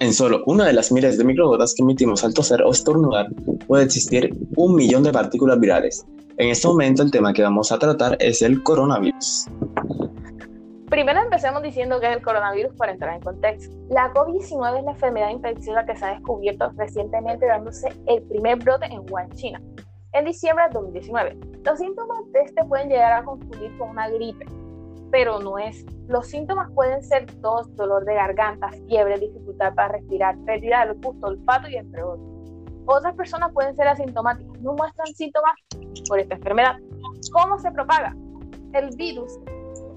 En solo una de las miles de microgotas que emitimos al toser o estornudar puede existir un millón de partículas virales. En este momento el tema que vamos a tratar es el coronavirus. Primero empecemos diciendo que es el coronavirus para entrar en contexto. La COVID-19 es la enfermedad infecciosa que se ha descubierto recientemente dándose el primer brote en Wuhan, China, en diciembre de 2019. Los síntomas de este pueden llegar a confundir con una gripe, pero no es. Los síntomas pueden ser tos, dolor de garganta, fiebre, dificultad para respirar, pérdida del gusto, olfato y entre otros. Otras personas pueden ser asintomáticas, no muestran síntomas por esta enfermedad. ¿Cómo se propaga? El virus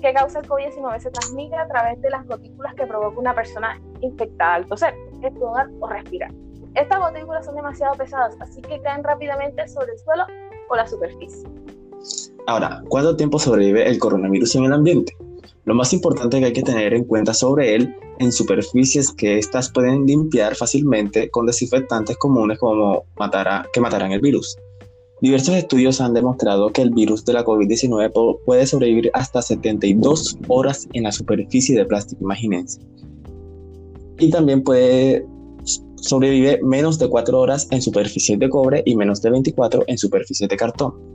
que causa el COVID-19 se transmite a través de las gotículas que provoca una persona infectada al toser, estornudar o respirar. Estas gotículas son demasiado pesadas, así que caen rápidamente sobre el suelo o la superficie. Ahora, ¿cuánto tiempo sobrevive el coronavirus en el ambiente? Lo más importante que hay que tener en cuenta sobre él en superficies que éstas pueden limpiar fácilmente con desinfectantes comunes como que matarán el virus. Diversos estudios han demostrado que el virus de la COVID-19 puede sobrevivir hasta 72 horas en la superficie de plástico, imagínense. Y también puede sobrevivir menos de 4 horas en superficie de cobre y menos de 24 en superficie de cartón.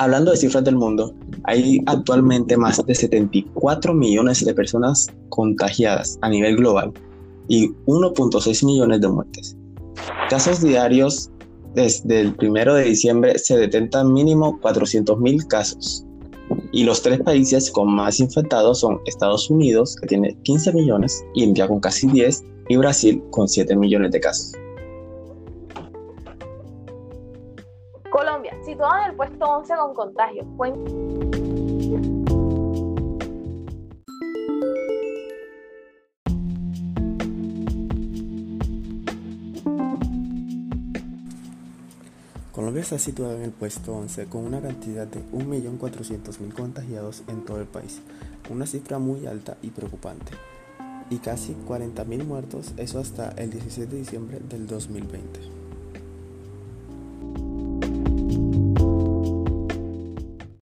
Hablando de cifras del mundo, hay actualmente más de 74 millones de personas contagiadas a nivel global y 1.6 millones de muertes. Casos diarios desde el 1 de diciembre se detectan mínimo 400.000 casos. Y los tres países con más infectados son Estados Unidos, que tiene 15 millones, India con casi 10 y Brasil con 7 millones de casos. Colombia, situado en el puesto 11 con contagios. Colombia está situado en el puesto 11 con una cantidad de 1.400.000 contagiados en todo el país, una cifra muy alta y preocupante, y casi 40.000 muertos, eso hasta el 16 de diciembre del 2020.